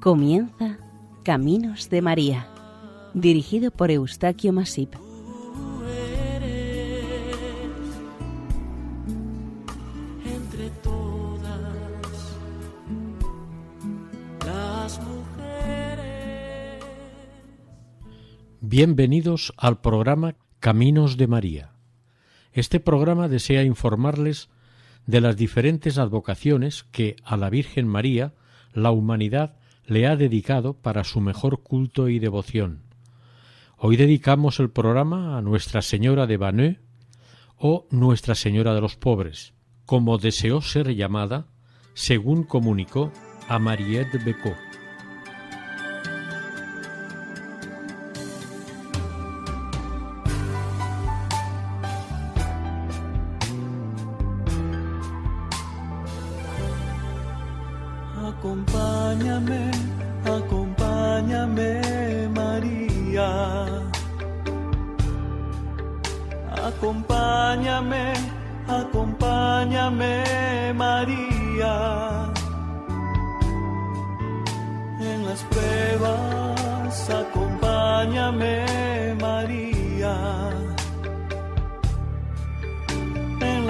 Comienza Caminos de María, dirigido por Eustaquio Masip. Entre todas las mujeres. Bienvenidos al programa Caminos de María. Este programa desea informarles de las diferentes advocaciones que a la Virgen María la humanidad le ha dedicado para su mejor culto y devoción. Hoy dedicamos el programa a Nuestra Señora de Baneux o Nuestra Señora de los Pobres, como deseó ser llamada, según comunicó a Mariette Becot.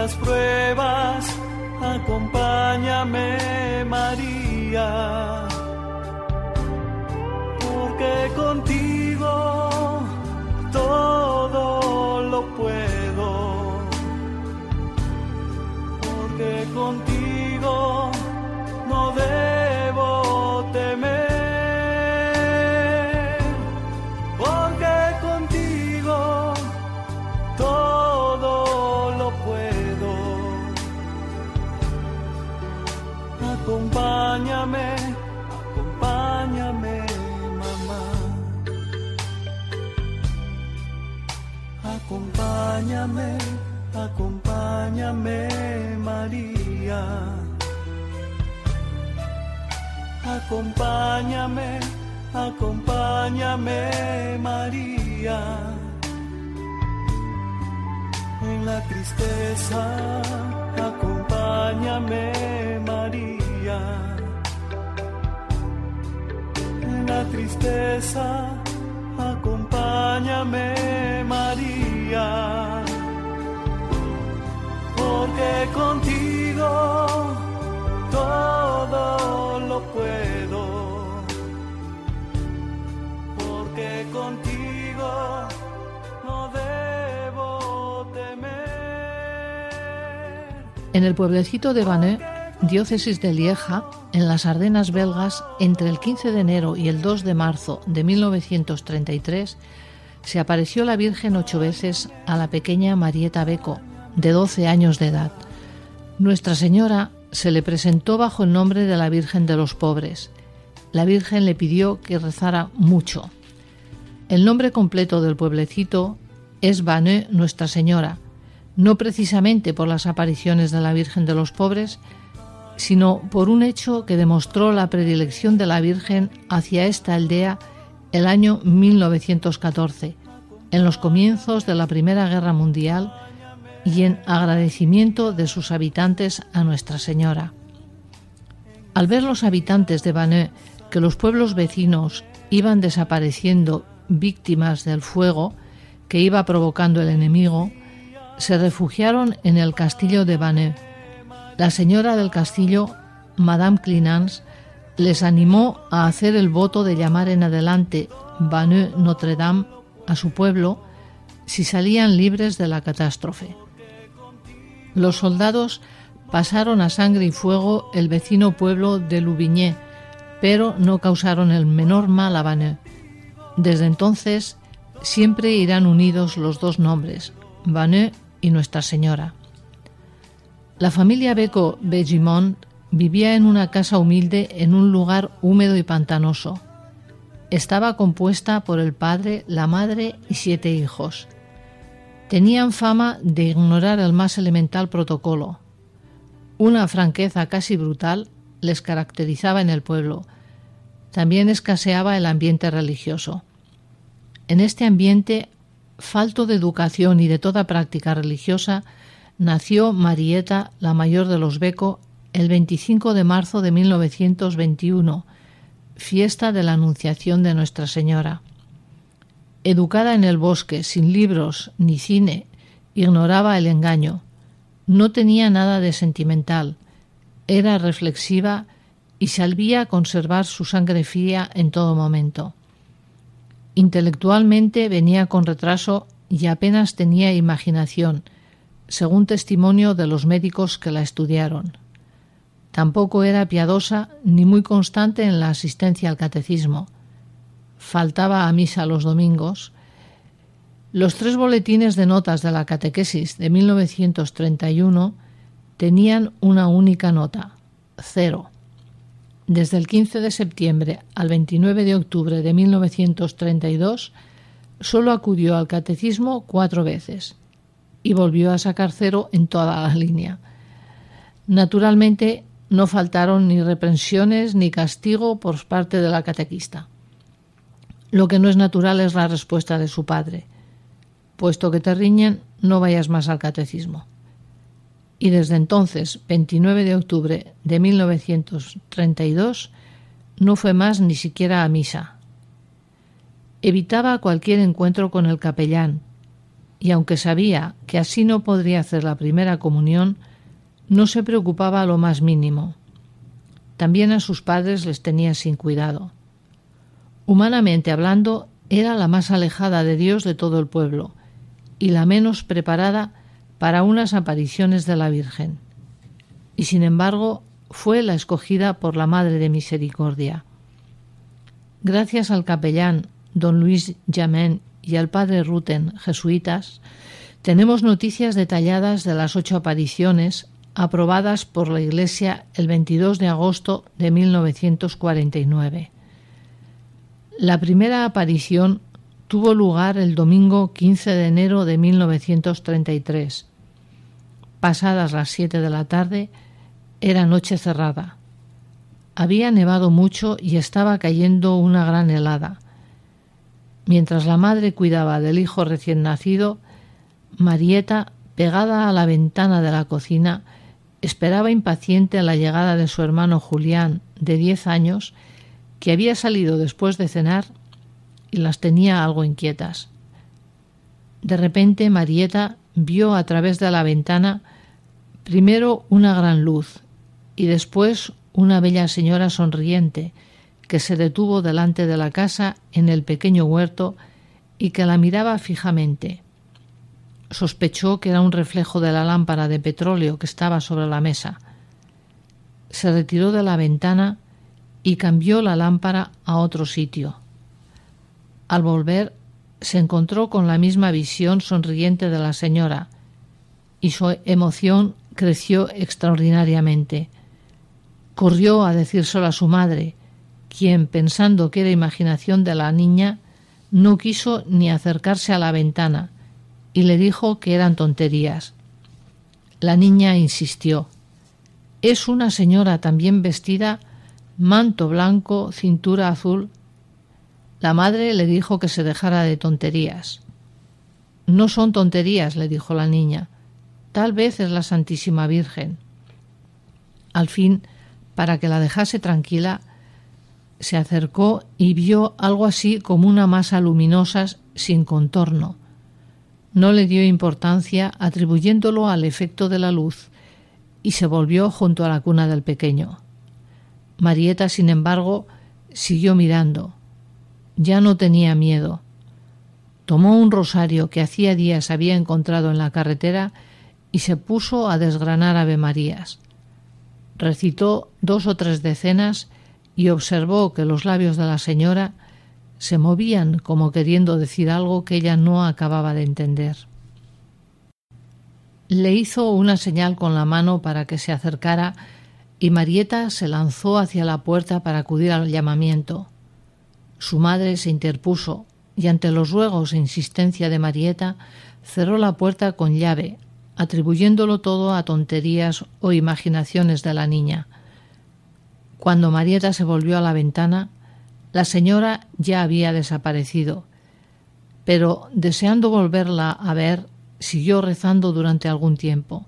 Las pruebas, acompáñame, María. Porque contigo todo lo puedo. Porque contigo Acompáñame, acompáñame, María. Acompáñame, acompáñame, María. En la tristeza, acompáñame, María. En la tristeza, acompáñame, María. Porque contigo todo lo puedo. Porque contigo no debo temer. En el pueblecito de Baneux, diócesis de Lieja, en las Ardenas belgas, entre el 15 de enero y el 2 de marzo de 1933, se apareció la Virgen ocho veces a la pequeña Marieta Beco, de 12 años de edad. Nuestra Señora se le presentó bajo el nombre de la Virgen de los Pobres. La Virgen le pidió que rezara mucho. El nombre completo del pueblecito es Baneux Nuestra Señora, no precisamente por las apariciones de la Virgen de los Pobres, sino por un hecho que demostró la predilección de la Virgen hacia esta aldea el año 1914, en los comienzos de la Primera Guerra Mundial y en agradecimiento de sus habitantes a Nuestra Señora. Al ver los habitantes de Baneux que los pueblos vecinos iban desapareciendo víctimas del fuego que iba provocando el enemigo, se refugiaron en el castillo de Baneux. La señora del castillo, Madame Clinans, les animó a hacer el voto de llamar en adelante Baneux Notre Dame a su pueblo si salían libres de la catástrofe. Los soldados pasaron a sangre y fuego el vecino pueblo de Louvigné, pero no causaron el menor mal a Baneux. Desde entonces siempre irán unidos los dos nombres, Baneux y Nuestra Señora. La familia Beco Begimont vivía en una casa humilde en un lugar húmedo y pantanoso. Estaba compuesta por el padre, la madre y siete hijos. Tenían fama de ignorar el más elemental protocolo. Una franqueza casi brutal les caracterizaba en el pueblo. También escaseaba el ambiente religioso. En este ambiente, falto de educación y de toda práctica religiosa, nació Marieta, la mayor de los Beco, el 25 de marzo de 1921, fiesta de la Anunciación de Nuestra Señora. Educada en el bosque, sin libros ni cine, ignoraba el engaño. No tenía nada de sentimental. Era reflexiva y salvía a conservar su sangre fría en todo momento. Intelectualmente venía con retraso y apenas tenía imaginación, según testimonio de los médicos que la estudiaron. Tampoco era piadosa ni muy constante en la asistencia al catecismo. Faltaba a misa los domingos. Los tres boletines de notas de la catequesis de 1931 tenían una única nota, cero. Desde el 15 de septiembre al 29 de octubre de 1932 solo acudió al catecismo cuatro veces y volvió a sacar cero en toda la línea. Naturalmente no faltaron ni reprensiones ni castigo por parte de la catequista. Lo que no es natural es la respuesta de su padre. Puesto que te riñen, no vayas más al catecismo. Y desde entonces, 29 de octubre de 1932, no fue más ni siquiera a misa. Evitaba cualquier encuentro con el capellán, y aunque sabía que así no podría hacer la primera comunión, no se preocupaba lo más mínimo. También a sus padres les tenía sin cuidado. Humanamente hablando, era la más alejada de Dios de todo el pueblo y la menos preparada para unas apariciones de la Virgen. Y sin embargo, fue la escogida por la Madre de Misericordia. Gracias al capellán don Luis Jamén y al padre Ruten, jesuitas, tenemos noticias detalladas de las ocho apariciones aprobadas por la Iglesia el 22 de agosto de 1949. La primera aparición tuvo lugar el domingo 15 de enero de 1933. Pasadas las siete de la tarde, era noche cerrada. Había nevado mucho y estaba cayendo una gran helada. Mientras la madre cuidaba del hijo recién nacido, Marieta, pegada a la ventana de la cocina, Esperaba impaciente la llegada de su hermano Julián, de diez años, que había salido después de cenar y las tenía algo inquietas. De repente Marieta vio a través de la ventana primero una gran luz y después una bella señora sonriente que se detuvo delante de la casa en el pequeño huerto y que la miraba fijamente sospechó que era un reflejo de la lámpara de petróleo que estaba sobre la mesa. Se retiró de la ventana y cambió la lámpara a otro sitio. Al volver se encontró con la misma visión sonriente de la señora y su emoción creció extraordinariamente. Corrió a decírselo a su madre, quien, pensando que era imaginación de la niña, no quiso ni acercarse a la ventana, y le dijo que eran tonterías. La niña insistió. Es una señora también vestida, manto blanco, cintura azul. La madre le dijo que se dejara de tonterías. No son tonterías, le dijo la niña. Tal vez es la Santísima Virgen. Al fin, para que la dejase tranquila, se acercó y vio algo así como una masa luminosa sin contorno. No le dio importancia atribuyéndolo al efecto de la luz y se volvió junto a la cuna del pequeño. Marieta, sin embargo, siguió mirando. Ya no tenía miedo. Tomó un rosario que hacía días había encontrado en la carretera y se puso a desgranar Ave Marías. Recitó dos o tres decenas y observó que los labios de la señora se movían como queriendo decir algo que ella no acababa de entender. Le hizo una señal con la mano para que se acercara y Marieta se lanzó hacia la puerta para acudir al llamamiento. Su madre se interpuso y ante los ruegos e insistencia de Marieta cerró la puerta con llave, atribuyéndolo todo a tonterías o imaginaciones de la niña. Cuando Marieta se volvió a la ventana, la señora ya había desaparecido, pero deseando volverla a ver, siguió rezando durante algún tiempo.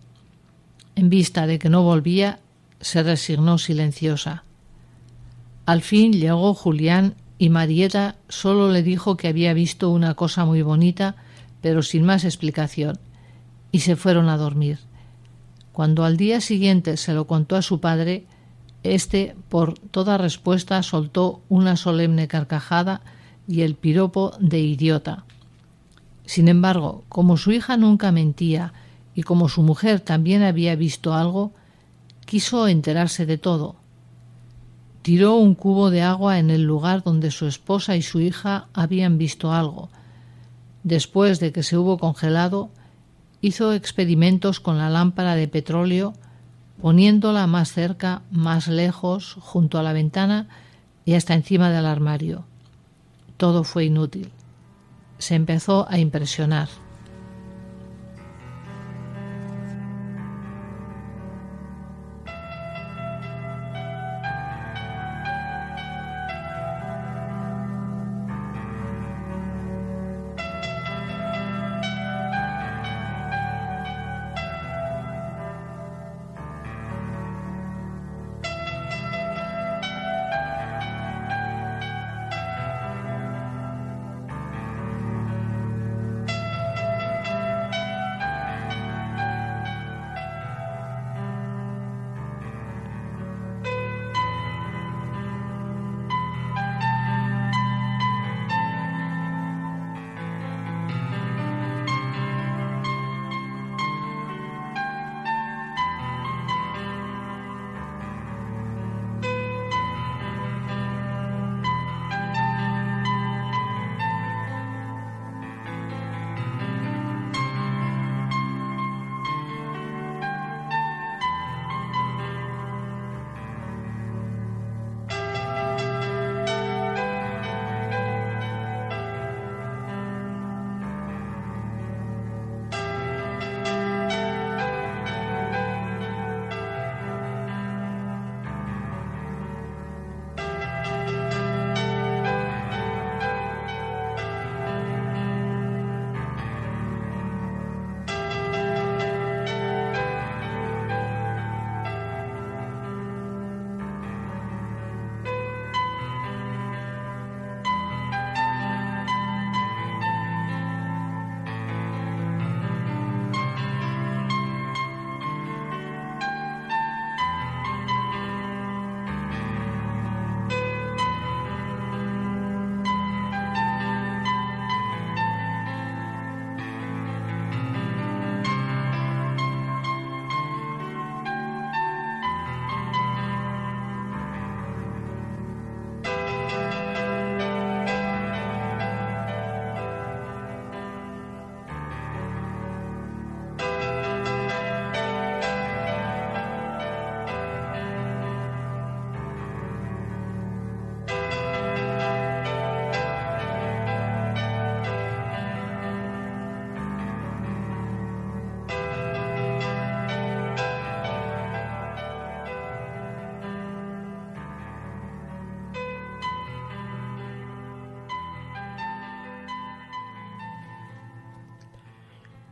En vista de que no volvía, se resignó silenciosa. Al fin llegó Julián y Marieta solo le dijo que había visto una cosa muy bonita, pero sin más explicación, y se fueron a dormir. Cuando al día siguiente se lo contó a su padre, éste, por toda respuesta, soltó una solemne carcajada y el piropo de idiota. Sin embargo, como su hija nunca mentía y como su mujer también había visto algo, quiso enterarse de todo. Tiró un cubo de agua en el lugar donde su esposa y su hija habían visto algo. Después de que se hubo congelado, hizo experimentos con la lámpara de petróleo, poniéndola más cerca, más lejos, junto a la ventana y hasta encima del armario. Todo fue inútil. Se empezó a impresionar.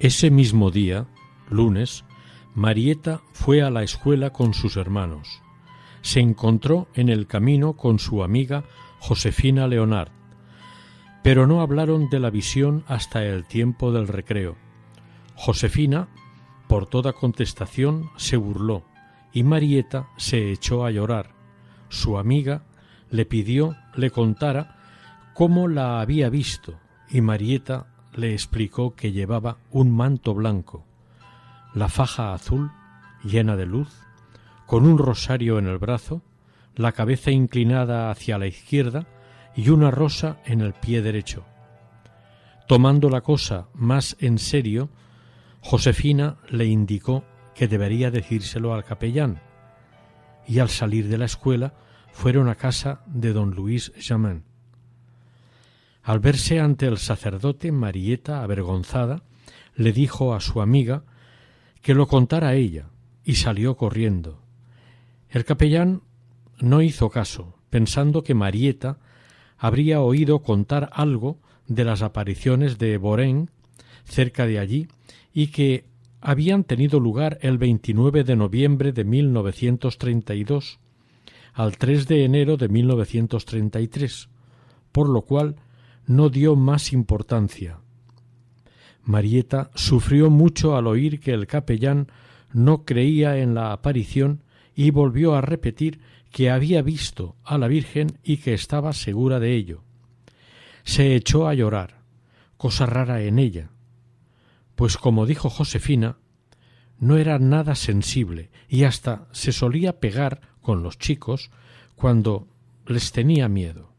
Ese mismo día, lunes, Marieta fue a la escuela con sus hermanos. Se encontró en el camino con su amiga Josefina Leonard, pero no hablaron de la visión hasta el tiempo del recreo. Josefina, por toda contestación, se burló y Marieta se echó a llorar. Su amiga le pidió le contara cómo la había visto y Marieta le explicó que llevaba un manto blanco, la faja azul llena de luz, con un rosario en el brazo, la cabeza inclinada hacia la izquierda y una rosa en el pie derecho. Tomando la cosa más en serio, Josefina le indicó que debería decírselo al capellán, y al salir de la escuela fueron a casa de don Luis Jamin. Al verse ante el sacerdote, Marieta, avergonzada, le dijo a su amiga que lo contara ella, y salió corriendo. El capellán no hizo caso, pensando que Marieta habría oído contar algo de las apariciones de Borén cerca de allí y que habían tenido lugar el 29 de noviembre de 1932 al 3 de enero de 1933, por lo cual no dio más importancia. Marieta sufrió mucho al oír que el capellán no creía en la aparición y volvió a repetir que había visto a la Virgen y que estaba segura de ello. Se echó a llorar, cosa rara en ella, pues como dijo Josefina, no era nada sensible y hasta se solía pegar con los chicos cuando les tenía miedo.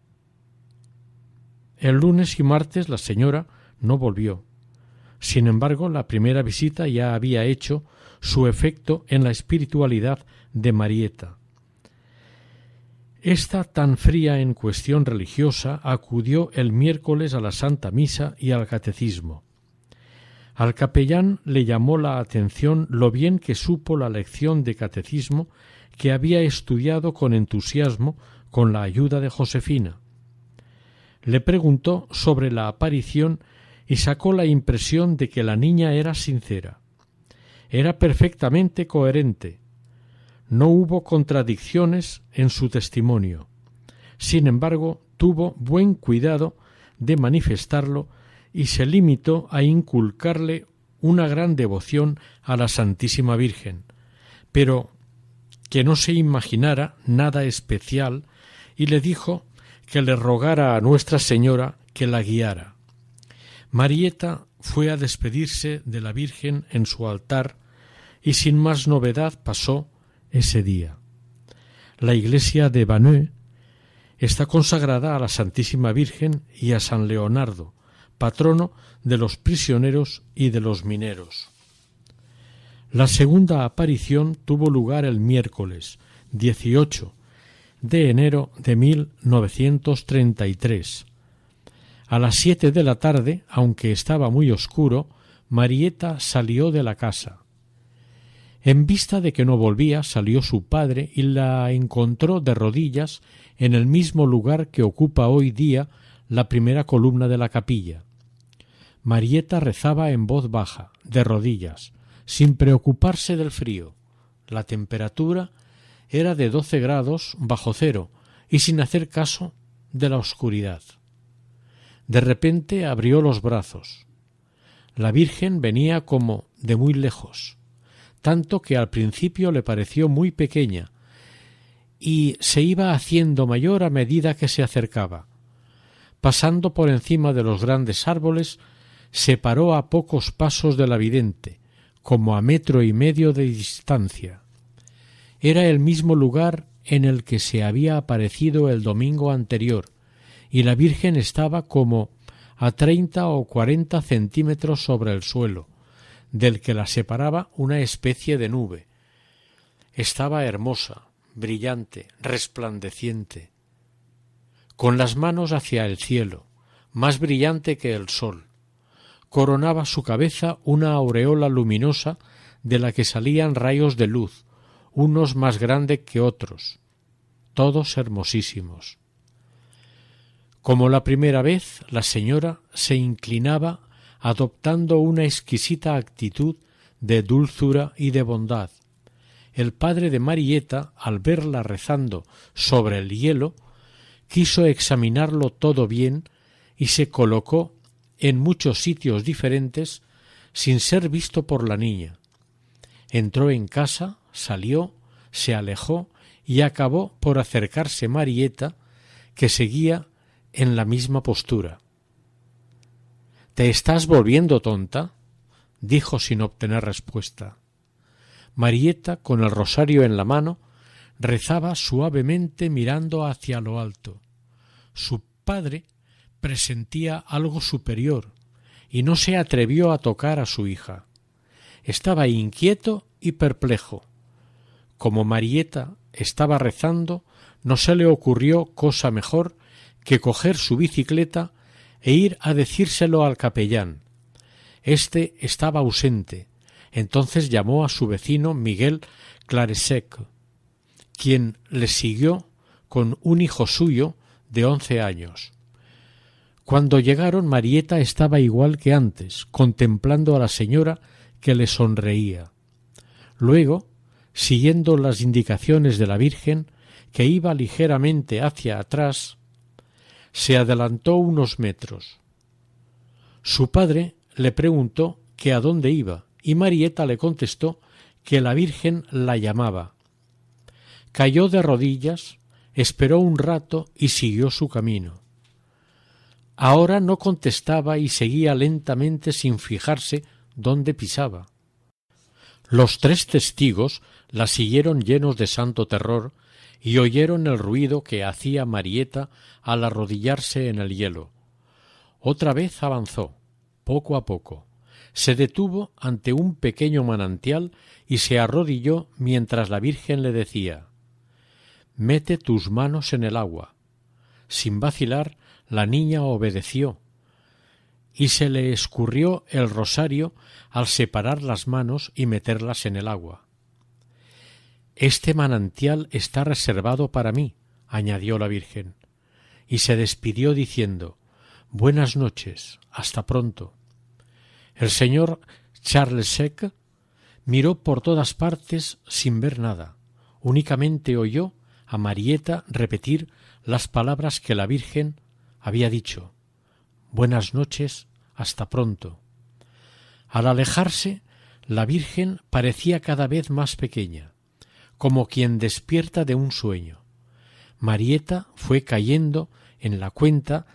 El lunes y martes la señora no volvió. Sin embargo, la primera visita ya había hecho su efecto en la espiritualidad de Marieta. Esta tan fría en cuestión religiosa acudió el miércoles a la Santa Misa y al Catecismo. Al capellán le llamó la atención lo bien que supo la lección de catecismo que había estudiado con entusiasmo con la ayuda de Josefina. Le preguntó sobre la aparición y sacó la impresión de que la niña era sincera. Era perfectamente coherente. No hubo contradicciones en su testimonio. Sin embargo, tuvo buen cuidado de manifestarlo y se limitó a inculcarle una gran devoción a la Santísima Virgen, pero que no se imaginara nada especial y le dijo que le rogara a Nuestra Señora que la guiara. Marieta fue a despedirse de la Virgen en su altar y sin más novedad pasó ese día. La iglesia de Baneu está consagrada a la Santísima Virgen y a San Leonardo, patrono de los prisioneros y de los mineros. La segunda aparición tuvo lugar el miércoles 18 de enero de 1933. A las siete de la tarde, aunque estaba muy oscuro, Marieta salió de la casa. En vista de que no volvía, salió su padre y la encontró de rodillas en el mismo lugar que ocupa hoy día la primera columna de la capilla. Marieta rezaba en voz baja, de rodillas, sin preocuparse del frío. La temperatura era de doce grados bajo cero y sin hacer caso de la oscuridad. De repente abrió los brazos. La Virgen venía como de muy lejos, tanto que al principio le pareció muy pequeña y se iba haciendo mayor a medida que se acercaba. Pasando por encima de los grandes árboles, se paró a pocos pasos de la vidente, como a metro y medio de distancia. Era el mismo lugar en el que se había aparecido el domingo anterior, y la Virgen estaba como a treinta o cuarenta centímetros sobre el suelo, del que la separaba una especie de nube. Estaba hermosa, brillante, resplandeciente, con las manos hacia el cielo, más brillante que el sol, coronaba su cabeza una aureola luminosa de la que salían rayos de luz, unos más grandes que otros, todos hermosísimos. Como la primera vez, la señora se inclinaba adoptando una exquisita actitud de dulzura y de bondad. El padre de Marieta, al verla rezando sobre el hielo, quiso examinarlo todo bien y se colocó en muchos sitios diferentes sin ser visto por la niña. Entró en casa, salió, se alejó y acabó por acercarse Marieta, que seguía en la misma postura. ¿Te estás volviendo tonta? dijo sin obtener respuesta. Marieta, con el rosario en la mano, rezaba suavemente mirando hacia lo alto. Su padre presentía algo superior y no se atrevió a tocar a su hija. Estaba inquieto y perplejo. Como Marieta estaba rezando, no se le ocurrió cosa mejor que coger su bicicleta e ir a decírselo al capellán. Este estaba ausente. Entonces llamó a su vecino Miguel Claresec, quien le siguió con un hijo suyo de once años. Cuando llegaron, Marieta estaba igual que antes, contemplando a la señora que le sonreía. Luego, siguiendo las indicaciones de la Virgen, que iba ligeramente hacia atrás, se adelantó unos metros. Su padre le preguntó que a dónde iba, y Marieta le contestó que la Virgen la llamaba. Cayó de rodillas, esperó un rato y siguió su camino. Ahora no contestaba y seguía lentamente sin fijarse dónde pisaba. Los tres testigos la siguieron llenos de santo terror y oyeron el ruido que hacía Marieta al arrodillarse en el hielo. Otra vez avanzó, poco a poco. Se detuvo ante un pequeño manantial y se arrodilló mientras la Virgen le decía Mete tus manos en el agua. Sin vacilar, la niña obedeció, y se le escurrió el rosario al separar las manos y meterlas en el agua. Este manantial está reservado para mí, añadió la Virgen, y se despidió diciendo Buenas noches, hasta pronto. El señor Charles Seck miró por todas partes sin ver nada. Únicamente oyó a Marieta repetir las palabras que la Virgen había dicho Buenas noches, hasta pronto. Al alejarse, la Virgen parecía cada vez más pequeña, como quien despierta de un sueño. Marieta fue cayendo en la cuenta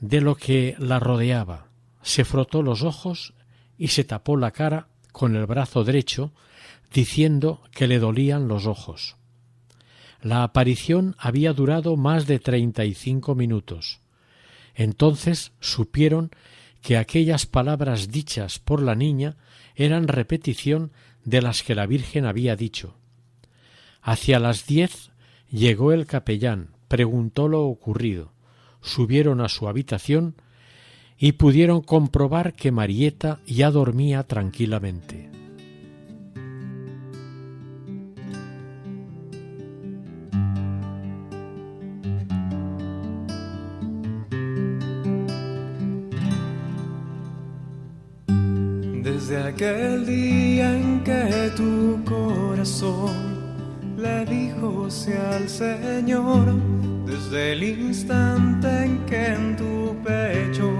de lo que la rodeaba, se frotó los ojos y se tapó la cara con el brazo derecho, diciendo que le dolían los ojos. La aparición había durado más de treinta y cinco minutos. Entonces supieron que aquellas palabras dichas por la niña eran repetición de las que la Virgen había dicho. Hacia las diez llegó el capellán, preguntó lo ocurrido, subieron a su habitación y pudieron comprobar que Marieta ya dormía tranquilamente. Desde aquel día al Señor, desde el instante en que en tu pecho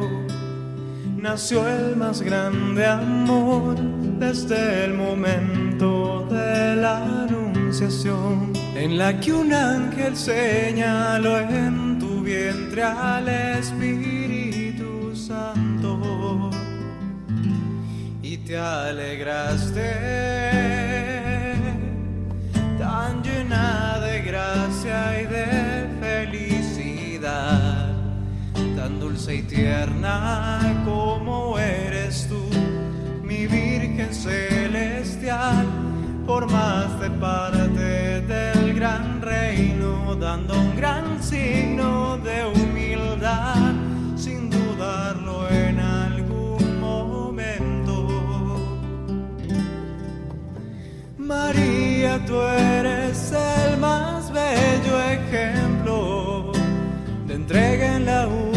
nació el más grande amor, desde el momento de la anunciación, en la que un ángel señaló en tu vientre al Espíritu Santo y te alegraste llena de dulce y tierna como eres tú, mi Virgen celestial, formaste parte del gran reino, dando un gran signo de humildad, sin dudarlo en algún momento. María, tú eres el más bello ejemplo de entrega en la humanidad.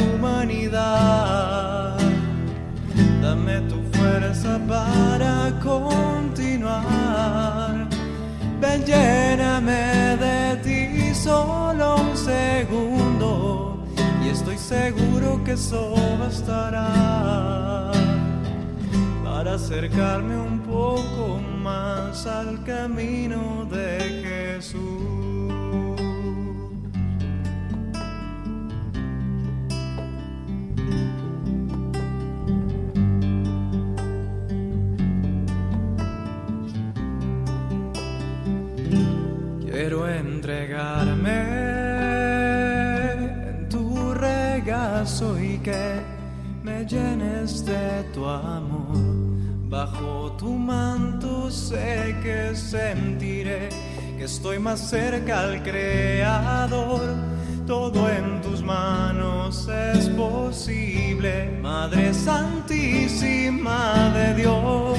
Dame tu fuerza para continuar. Ven, lléname de ti solo un segundo y estoy seguro que eso bastará para acercarme un poco más al camino de Jesús. Que me llenes de tu amor. Bajo tu manto sé que sentiré que estoy más cerca al Creador. Todo en tus manos es posible, Madre Santísima de Dios,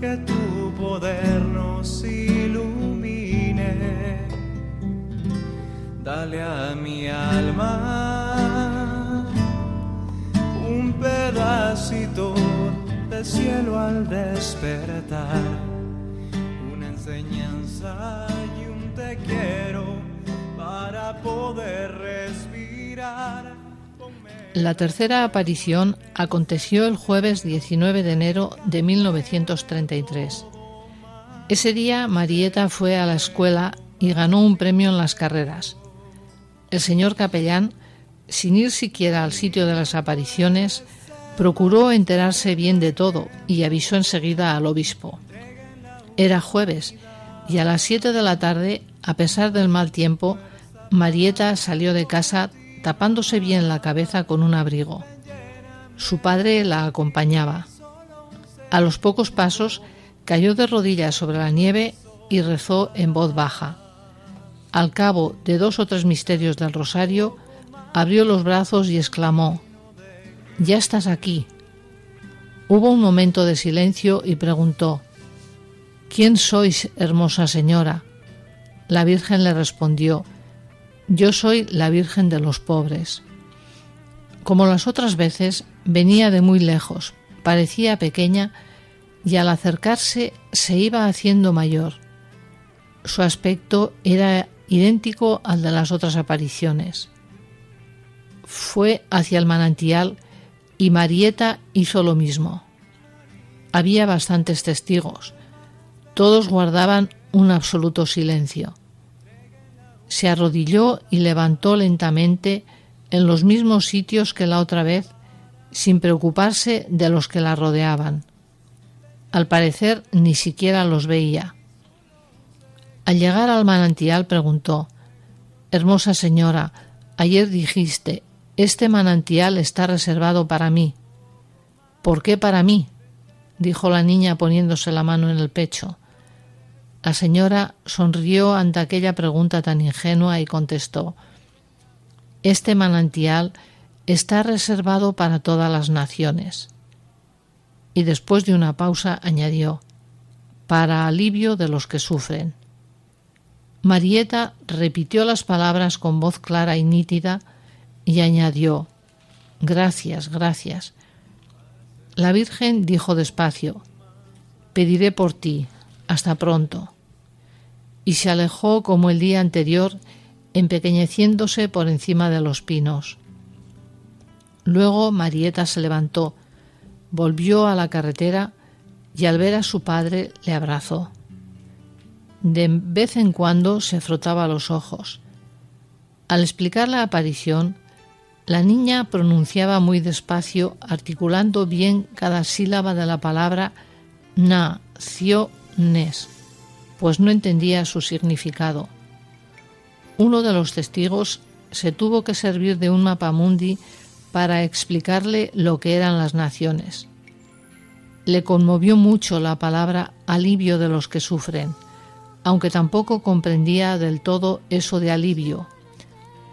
que tu poder nos ilumine. Dale a mi alma pedacito cielo al despertar. Una enseñanza y un te quiero para poder respirar. La tercera aparición aconteció el jueves 19 de enero de 1933. Ese día Marieta fue a la escuela y ganó un premio en las carreras. El señor capellán, sin ir siquiera al sitio de las apariciones, procuró enterarse bien de todo y avisó enseguida al obispo. Era jueves y a las siete de la tarde, a pesar del mal tiempo, Marieta salió de casa tapándose bien la cabeza con un abrigo. Su padre la acompañaba. A los pocos pasos cayó de rodillas sobre la nieve y rezó en voz baja. Al cabo de dos o tres misterios del rosario, abrió los brazos y exclamó, Ya estás aquí. Hubo un momento de silencio y preguntó, ¿Quién sois, hermosa señora? La Virgen le respondió, yo soy la Virgen de los pobres. Como las otras veces, venía de muy lejos, parecía pequeña y al acercarse se iba haciendo mayor. Su aspecto era idéntico al de las otras apariciones. Fue hacia el manantial y Marieta hizo lo mismo. Había bastantes testigos. Todos guardaban un absoluto silencio se arrodilló y levantó lentamente en los mismos sitios que la otra vez, sin preocuparse de los que la rodeaban. Al parecer ni siquiera los veía. Al llegar al manantial preguntó Hermosa señora, ayer dijiste este manantial está reservado para mí. ¿Por qué para mí? dijo la niña poniéndose la mano en el pecho. La señora sonrió ante aquella pregunta tan ingenua y contestó Este manantial está reservado para todas las naciones. Y después de una pausa añadió para alivio de los que sufren. Marieta repitió las palabras con voz clara y nítida y añadió Gracias, gracias. La Virgen dijo despacio Pediré por ti. Hasta pronto y se alejó como el día anterior, empequeñeciéndose por encima de los pinos. Luego Marieta se levantó, volvió a la carretera y al ver a su padre le abrazó. De vez en cuando se frotaba los ojos. Al explicar la aparición, la niña pronunciaba muy despacio, articulando bien cada sílaba de la palabra na-cio-nes pues no entendía su significado. Uno de los testigos se tuvo que servir de un mapamundi para explicarle lo que eran las naciones. Le conmovió mucho la palabra alivio de los que sufren, aunque tampoco comprendía del todo eso de alivio.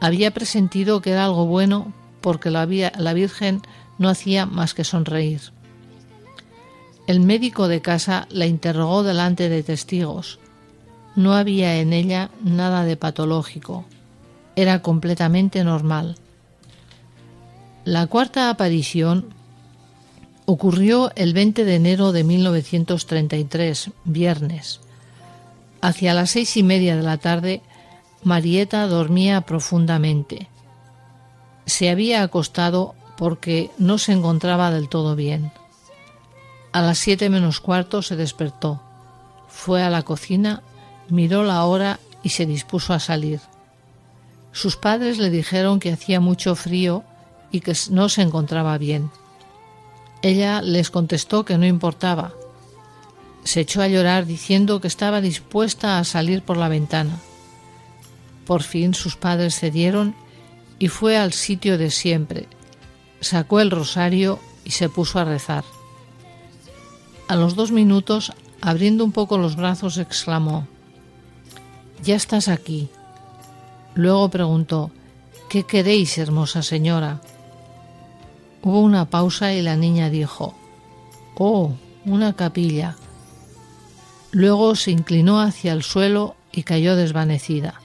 Había presentido que era algo bueno porque la, la Virgen no hacía más que sonreír. El médico de casa la interrogó delante de testigos. No había en ella nada de patológico. Era completamente normal. La cuarta aparición ocurrió el 20 de enero de 1933, viernes. Hacia las seis y media de la tarde, Marieta dormía profundamente. Se había acostado porque no se encontraba del todo bien. A las siete menos cuarto se despertó, fue a la cocina, miró la hora y se dispuso a salir. Sus padres le dijeron que hacía mucho frío y que no se encontraba bien. Ella les contestó que no importaba. Se echó a llorar diciendo que estaba dispuesta a salir por la ventana. Por fin sus padres cedieron y fue al sitio de siempre. Sacó el rosario y se puso a rezar. A los dos minutos, abriendo un poco los brazos, exclamó, Ya estás aquí. Luego preguntó, ¿Qué queréis, hermosa señora? Hubo una pausa y la niña dijo, Oh, una capilla. Luego se inclinó hacia el suelo y cayó desvanecida.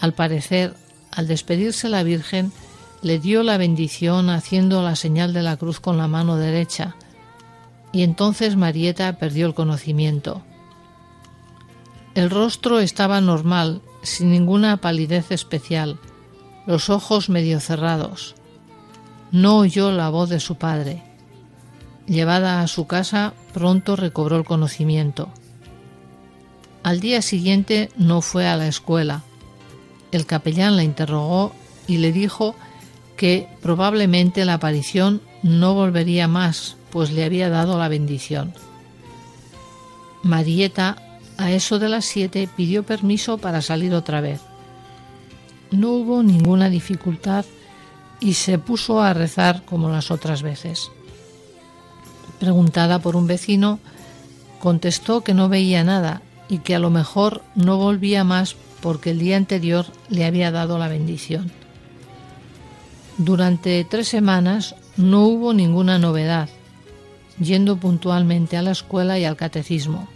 Al parecer, al despedirse la Virgen, le dio la bendición haciendo la señal de la cruz con la mano derecha, y entonces Marieta perdió el conocimiento. El rostro estaba normal, sin ninguna palidez especial, los ojos medio cerrados. No oyó la voz de su padre. Llevada a su casa, pronto recobró el conocimiento. Al día siguiente no fue a la escuela. El capellán la interrogó y le dijo que probablemente la aparición no volvería más, pues le había dado la bendición. Marieta, a eso de las siete, pidió permiso para salir otra vez. No hubo ninguna dificultad y se puso a rezar como las otras veces. Preguntada por un vecino, contestó que no veía nada y que a lo mejor no volvía más porque el día anterior le había dado la bendición. Durante tres semanas no hubo ninguna novedad, yendo puntualmente a la escuela y al catecismo.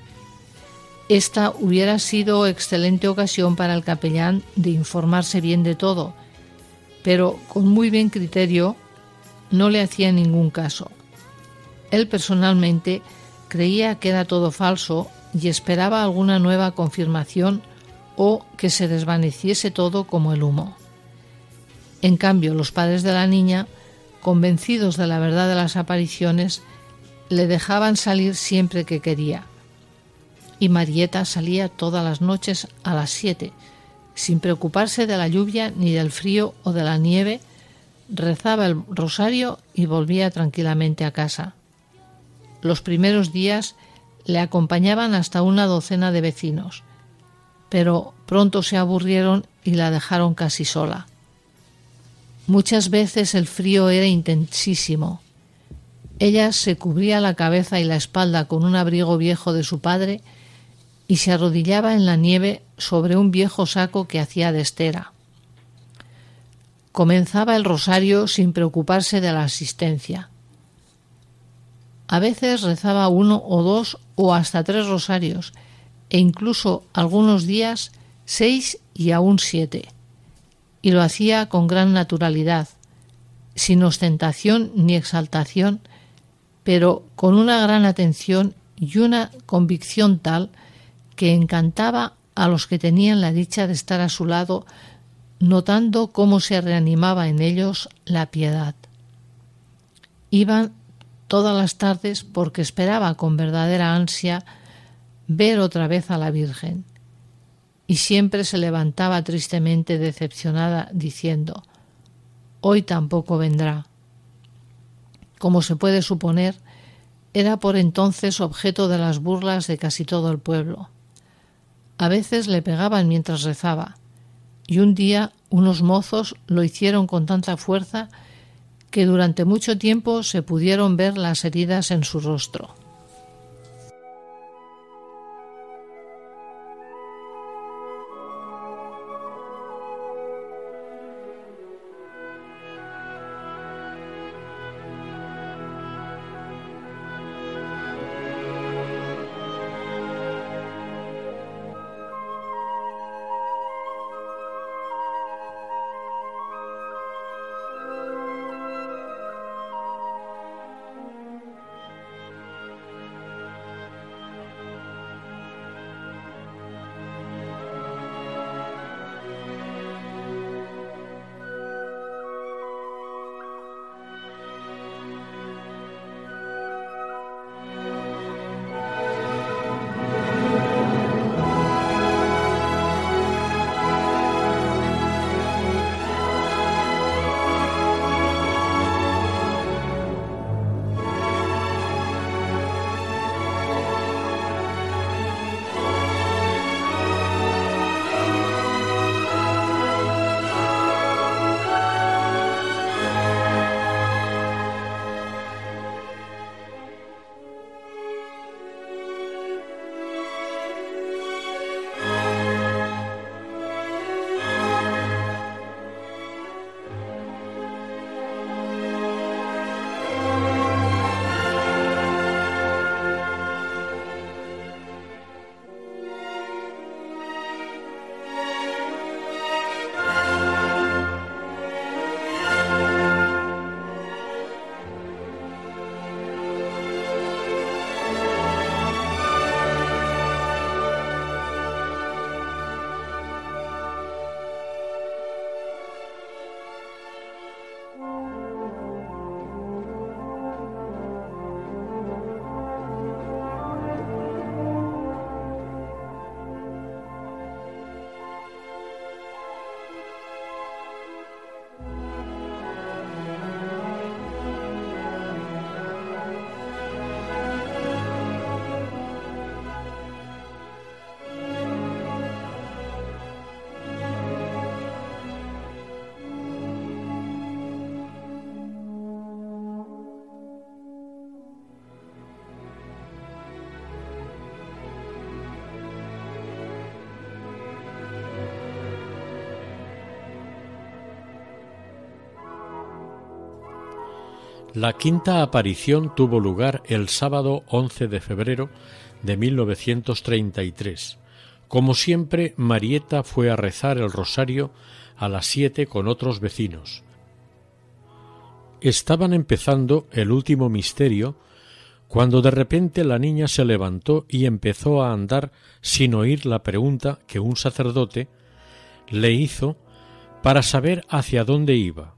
Esta hubiera sido excelente ocasión para el capellán de informarse bien de todo, pero con muy bien criterio no le hacía ningún caso. Él personalmente creía que era todo falso y esperaba alguna nueva confirmación o que se desvaneciese todo como el humo. En cambio, los padres de la niña, convencidos de la verdad de las apariciones, le dejaban salir siempre que quería. Y Marieta salía todas las noches a las siete, sin preocuparse de la lluvia ni del frío o de la nieve, rezaba el rosario y volvía tranquilamente a casa. Los primeros días le acompañaban hasta una docena de vecinos, pero pronto se aburrieron y la dejaron casi sola. Muchas veces el frío era intensísimo. Ella se cubría la cabeza y la espalda con un abrigo viejo de su padre y se arrodillaba en la nieve sobre un viejo saco que hacía de estera. Comenzaba el rosario sin preocuparse de la asistencia. A veces rezaba uno o dos o hasta tres rosarios, e incluso algunos días seis y aún siete. Y lo hacía con gran naturalidad, sin ostentación ni exaltación, pero con una gran atención y una convicción tal que encantaba a los que tenían la dicha de estar a su lado, notando cómo se reanimaba en ellos la piedad. Iban todas las tardes porque esperaba con verdadera ansia ver otra vez a la Virgen, y siempre se levantaba tristemente decepcionada diciendo Hoy tampoco vendrá. Como se puede suponer, era por entonces objeto de las burlas de casi todo el pueblo. A veces le pegaban mientras rezaba, y un día unos mozos lo hicieron con tanta fuerza que durante mucho tiempo se pudieron ver las heridas en su rostro. La quinta aparición tuvo lugar el sábado 11 de febrero de 1933. Como siempre, Marieta fue a rezar el rosario a las siete con otros vecinos. Estaban empezando el último misterio cuando de repente la niña se levantó y empezó a andar sin oír la pregunta que un sacerdote le hizo para saber hacia dónde iba.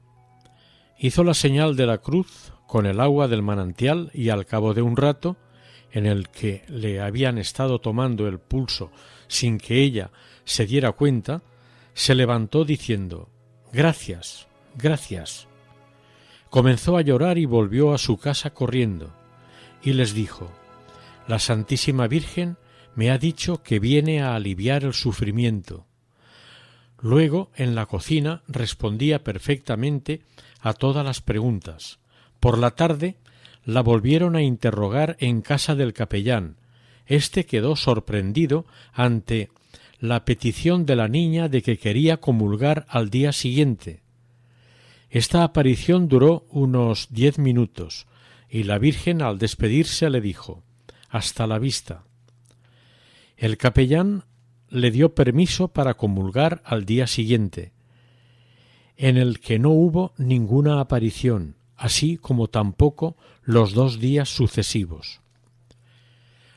Hizo la señal de la cruz con el agua del manantial y al cabo de un rato, en el que le habían estado tomando el pulso sin que ella se diera cuenta, se levantó diciendo Gracias, gracias. Comenzó a llorar y volvió a su casa corriendo, y les dijo La Santísima Virgen me ha dicho que viene a aliviar el sufrimiento. Luego, en la cocina, respondía perfectamente a todas las preguntas. Por la tarde la volvieron a interrogar en casa del capellán. Este quedó sorprendido ante la petición de la niña de que quería comulgar al día siguiente. Esta aparición duró unos diez minutos, y la Virgen al despedirse le dijo Hasta la vista. El capellán le dio permiso para comulgar al día siguiente, en el que no hubo ninguna aparición, así como tampoco los dos días sucesivos.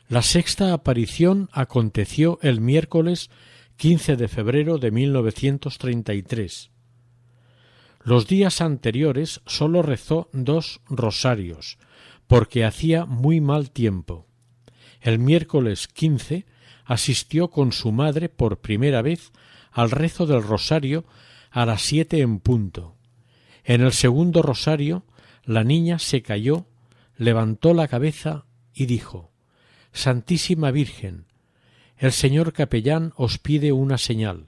La sexta aparición aconteció el miércoles 15 de febrero de 1933. Los días anteriores sólo rezó dos rosarios, porque hacía muy mal tiempo. El miércoles 15 asistió con su madre por primera vez al rezo del rosario a las siete en punto. En el segundo rosario la niña se cayó, levantó la cabeza y dijo Santísima Virgen, el señor capellán os pide una señal.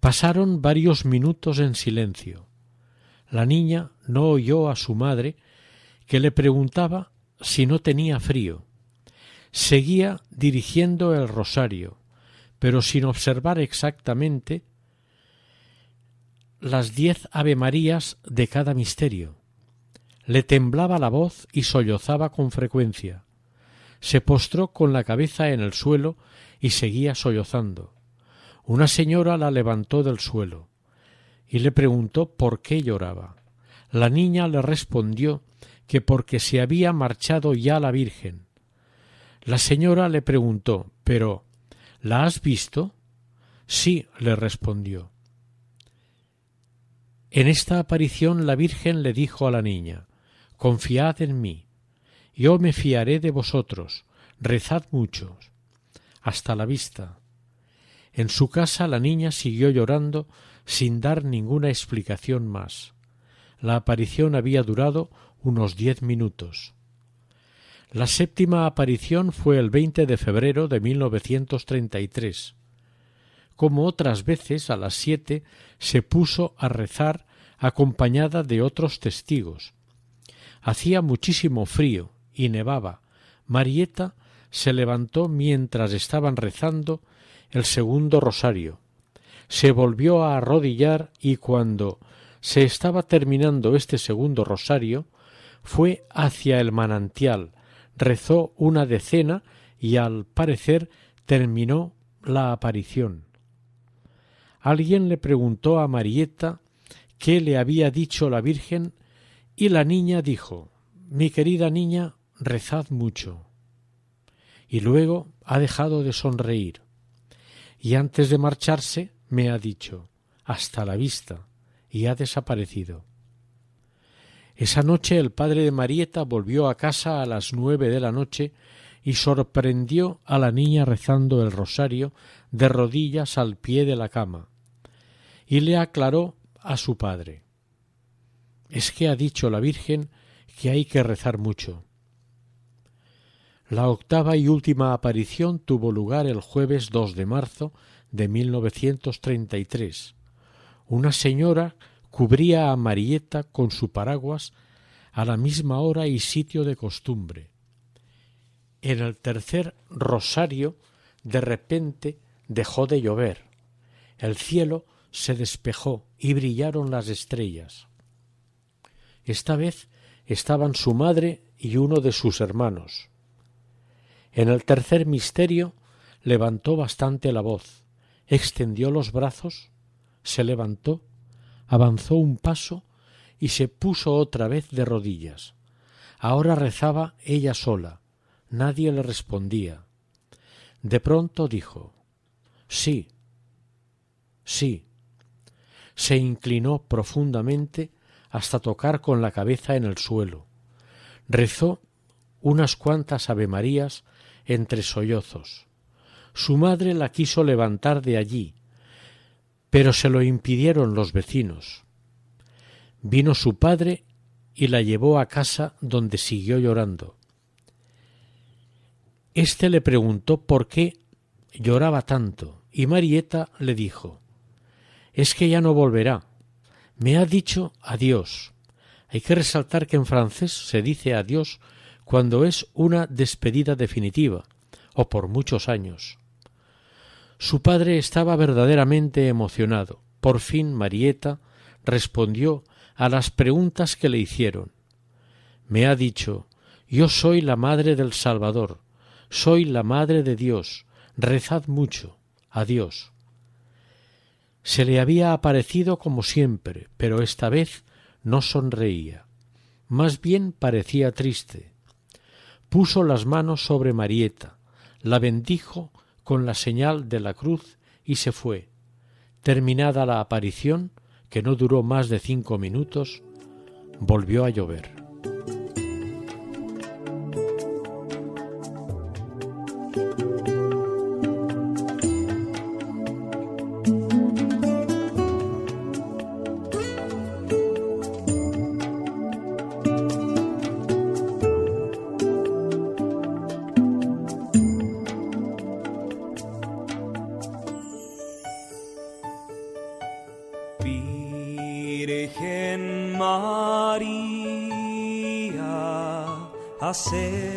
Pasaron varios minutos en silencio. La niña no oyó a su madre, que le preguntaba si no tenía frío. Seguía dirigiendo el rosario, pero sin observar exactamente las diez Avemarías de cada misterio. Le temblaba la voz y sollozaba con frecuencia. Se postró con la cabeza en el suelo y seguía sollozando. Una señora la levantó del suelo y le preguntó por qué lloraba. La niña le respondió que porque se había marchado ya la Virgen. La señora le preguntó ¿Pero la has visto? Sí, le respondió. En esta aparición la Virgen le dijo a la niña Confiad en mí, yo me fiaré de vosotros, rezad mucho. Hasta la vista. En su casa la niña siguió llorando sin dar ninguna explicación más. La aparición había durado unos diez minutos. La séptima aparición fue el 20 de febrero de 1933. Como otras veces, a las siete se puso a rezar acompañada de otros testigos, Hacía muchísimo frío y nevaba. Marieta se levantó mientras estaban rezando el segundo rosario. Se volvió a arrodillar y cuando se estaba terminando este segundo rosario, fue hacia el manantial, rezó una decena y al parecer terminó la aparición. Alguien le preguntó a Marieta qué le había dicho la Virgen y la niña dijo Mi querida niña, rezad mucho. Y luego ha dejado de sonreír. Y antes de marcharse me ha dicho Hasta la vista. y ha desaparecido. Esa noche el padre de Marieta volvió a casa a las nueve de la noche y sorprendió a la niña rezando el rosario de rodillas al pie de la cama, y le aclaró a su padre es que ha dicho la Virgen que hay que rezar mucho. La octava y última aparición tuvo lugar el jueves 2 de marzo de 1933. Una señora cubría a Marieta con su paraguas a la misma hora y sitio de costumbre. En el tercer rosario de repente dejó de llover. El cielo se despejó y brillaron las estrellas. Esta vez estaban su madre y uno de sus hermanos. En el tercer misterio levantó bastante la voz, extendió los brazos, se levantó, avanzó un paso y se puso otra vez de rodillas. Ahora rezaba ella sola, nadie le respondía. De pronto dijo Sí, sí. Se inclinó profundamente hasta tocar con la cabeza en el suelo. Rezó unas cuantas avemarías entre sollozos. Su madre la quiso levantar de allí, pero se lo impidieron los vecinos. Vino su padre y la llevó a casa donde siguió llorando. Este le preguntó por qué lloraba tanto, y Marieta le dijo Es que ya no volverá. Me ha dicho adiós. Hay que resaltar que en francés se dice adiós cuando es una despedida definitiva, o por muchos años. Su padre estaba verdaderamente emocionado. Por fin Marieta respondió a las preguntas que le hicieron. Me ha dicho Yo soy la madre del Salvador, soy la madre de Dios, rezad mucho. Adiós. Se le había aparecido como siempre, pero esta vez no sonreía. Más bien parecía triste. Puso las manos sobre Marieta, la bendijo con la señal de la cruz y se fue. Terminada la aparición, que no duró más de cinco minutos, volvió a llover. você.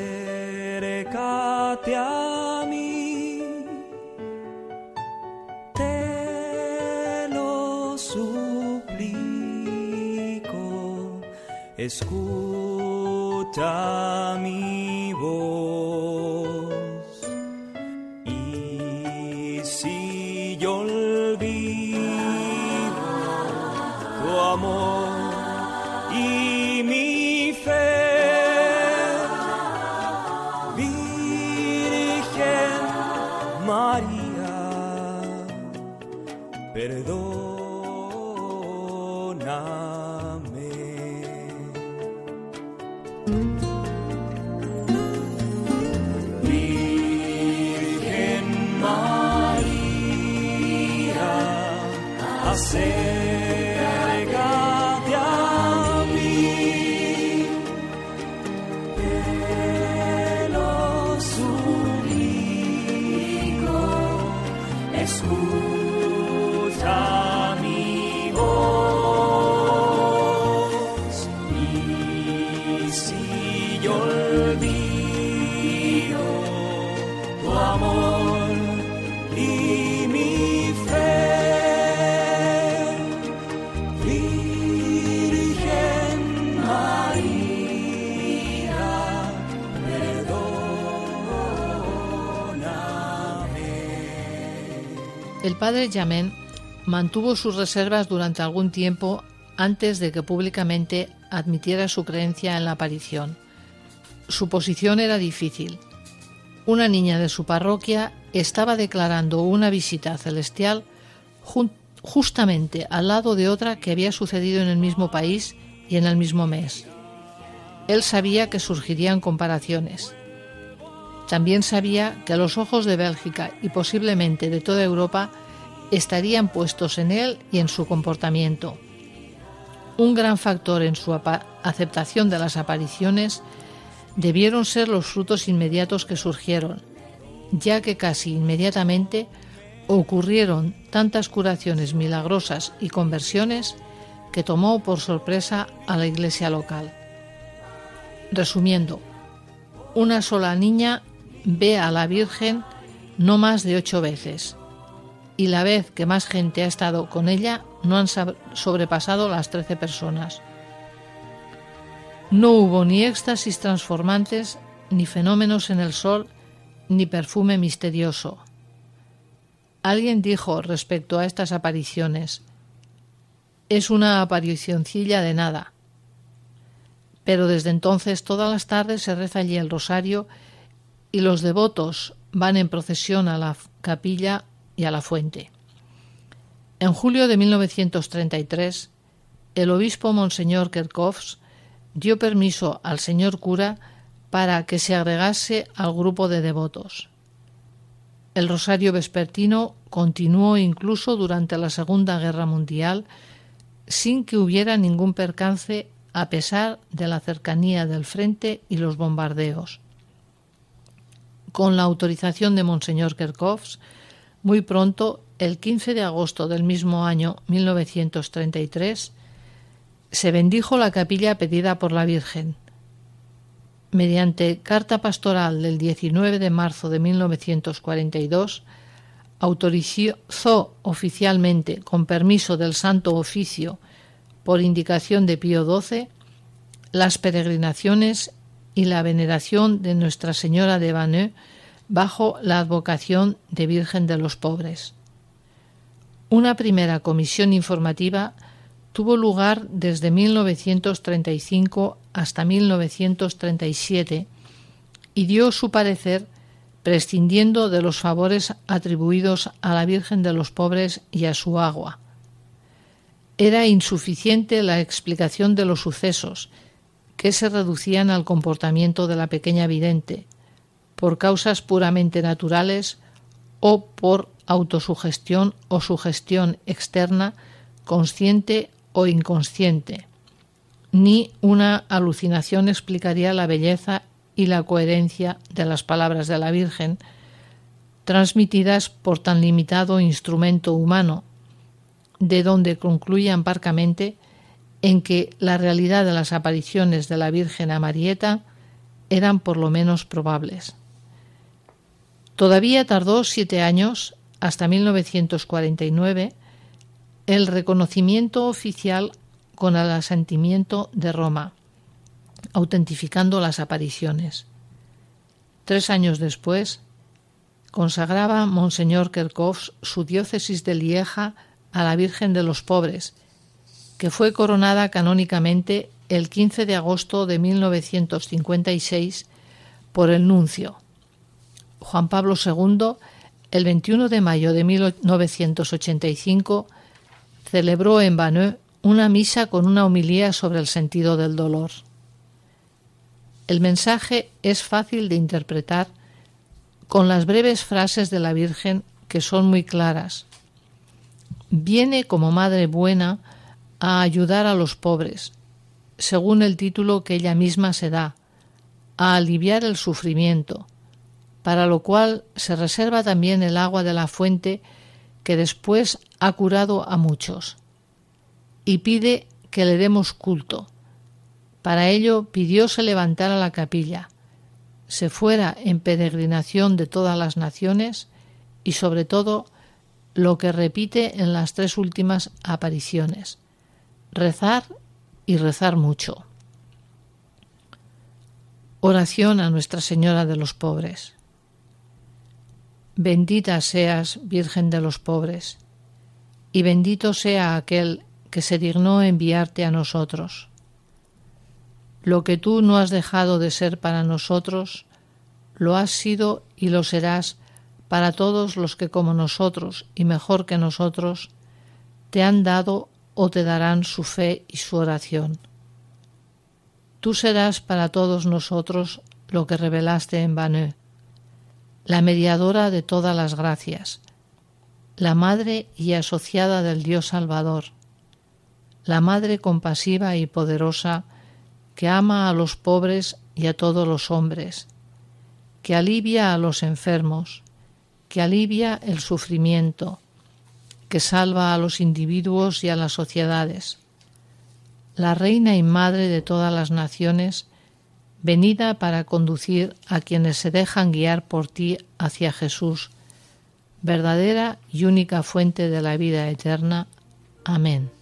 El padre Yamen mantuvo sus reservas durante algún tiempo antes de que públicamente admitiera su creencia en la aparición. Su posición era difícil. Una niña de su parroquia estaba declarando una visita celestial justamente al lado de otra que había sucedido en el mismo país y en el mismo mes. Él sabía que surgirían comparaciones. También sabía que los ojos de Bélgica y posiblemente de toda Europa estarían puestos en él y en su comportamiento. Un gran factor en su aceptación de las apariciones debieron ser los frutos inmediatos que surgieron, ya que casi inmediatamente ocurrieron tantas curaciones milagrosas y conversiones que tomó por sorpresa a la iglesia local. Resumiendo, una sola niña ve a la Virgen no más de ocho veces, y la vez que más gente ha estado con ella no han sobrepasado las trece personas. No hubo ni éxtasis transformantes, ni fenómenos en el sol, ni perfume misterioso. Alguien dijo respecto a estas apariciones, es una aparicioncilla de nada. Pero desde entonces todas las tardes se reza allí el rosario y los devotos van en procesión a la capilla y a la fuente. En julio de 1933, el obispo Monseñor Kerkhoffs dio permiso al señor cura para que se agregase al grupo de devotos. El rosario vespertino continuó incluso durante la Segunda Guerra Mundial sin que hubiera ningún percance a pesar de la cercanía del frente y los bombardeos. Con la autorización de Monseñor Kerkhoffs, muy pronto, el 15 de agosto del mismo año 1933, se bendijo la capilla pedida por la Virgen. Mediante carta pastoral del 19 de marzo de 1942, autorizó oficialmente, con permiso del Santo Oficio, por indicación de Pío XII, las peregrinaciones y la veneración de Nuestra Señora de Banneux bajo la advocación de Virgen de los Pobres. Una primera comisión informativa tuvo lugar desde 1935 hasta 1937 y dio su parecer prescindiendo de los favores atribuidos a la Virgen de los Pobres y a su agua. Era insuficiente la explicación de los sucesos, que se reducían al comportamiento de la pequeña vidente, por causas puramente naturales o por autosugestión o sugestión externa, consciente o inconsciente. Ni una alucinación explicaría la belleza y la coherencia de las palabras de la Virgen, transmitidas por tan limitado instrumento humano, de donde concluyan parcamente en que la realidad de las apariciones de la Virgen a Marieta eran por lo menos probables. Todavía tardó siete años, hasta 1949, el reconocimiento oficial con el asentimiento de Roma autentificando las apariciones. Tres años después, consagraba Monseñor Kerkhoff su diócesis de Lieja a la Virgen de los Pobres, que fue coronada canónicamente el 15 de agosto de 1956 por el nuncio. Juan Pablo II, el 21 de mayo de 1985, celebró en Banneux una misa con una homilía sobre el sentido del dolor. El mensaje es fácil de interpretar con las breves frases de la Virgen que son muy claras. Viene como Madre Buena a ayudar a los pobres, según el título que ella misma se da, a aliviar el sufrimiento, para lo cual se reserva también el agua de la fuente que después ha curado a muchos, y pide que le demos culto para ello pidió se levantara la capilla, se fuera en peregrinación de todas las naciones y sobre todo lo que repite en las tres últimas apariciones, rezar y rezar mucho. Oración a Nuestra Señora de los Pobres. Bendita seas, Virgen de los Pobres, y bendito sea aquel que se dignó enviarte a nosotros lo que tú no has dejado de ser para nosotros, lo has sido y lo serás para todos los que como nosotros y mejor que nosotros te han dado o te darán su fe y su oración. Tú serás para todos nosotros lo que revelaste en Baneux, la mediadora de todas las gracias, la madre y asociada del Dios Salvador, la madre compasiva y poderosa que ama a los pobres y a todos los hombres, que alivia a los enfermos, que alivia el sufrimiento, que salva a los individuos y a las sociedades. La reina y madre de todas las naciones, venida para conducir a quienes se dejan guiar por ti hacia Jesús, verdadera y única fuente de la vida eterna. Amén.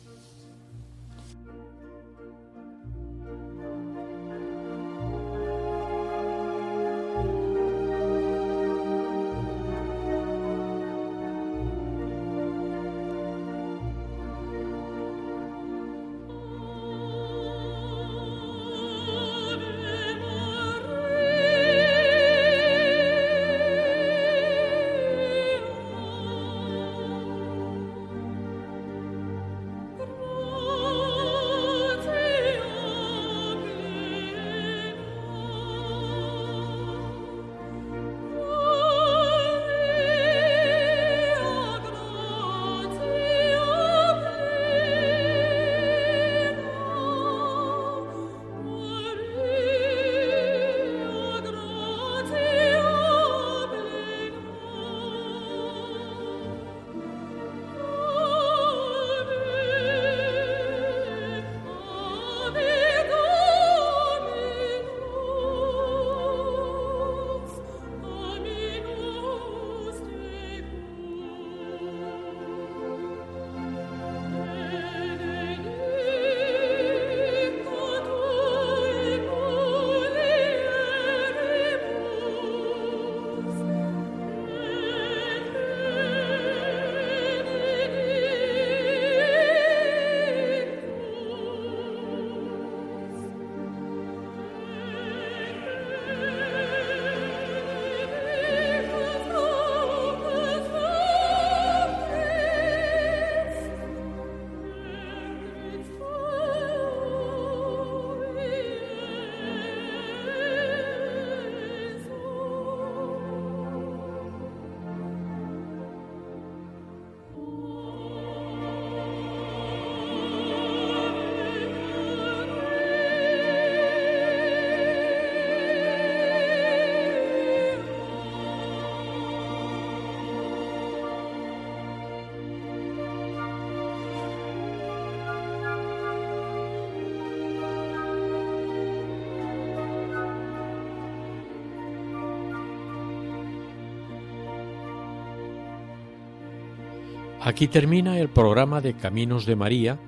Aquí termina el programa de Caminos de María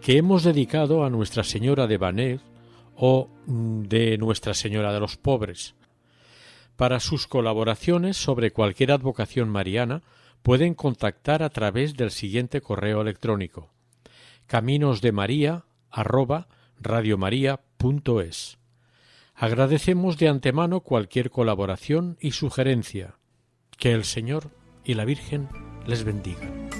que hemos dedicado a Nuestra Señora de Banet o mm, de Nuestra Señora de los Pobres. Para sus colaboraciones sobre cualquier advocación mariana pueden contactar a través del siguiente correo electrónico caminosdemaria@radiomaria.es. Agradecemos de antemano cualquier colaboración y sugerencia. Que el Señor y la Virgen les bendigan.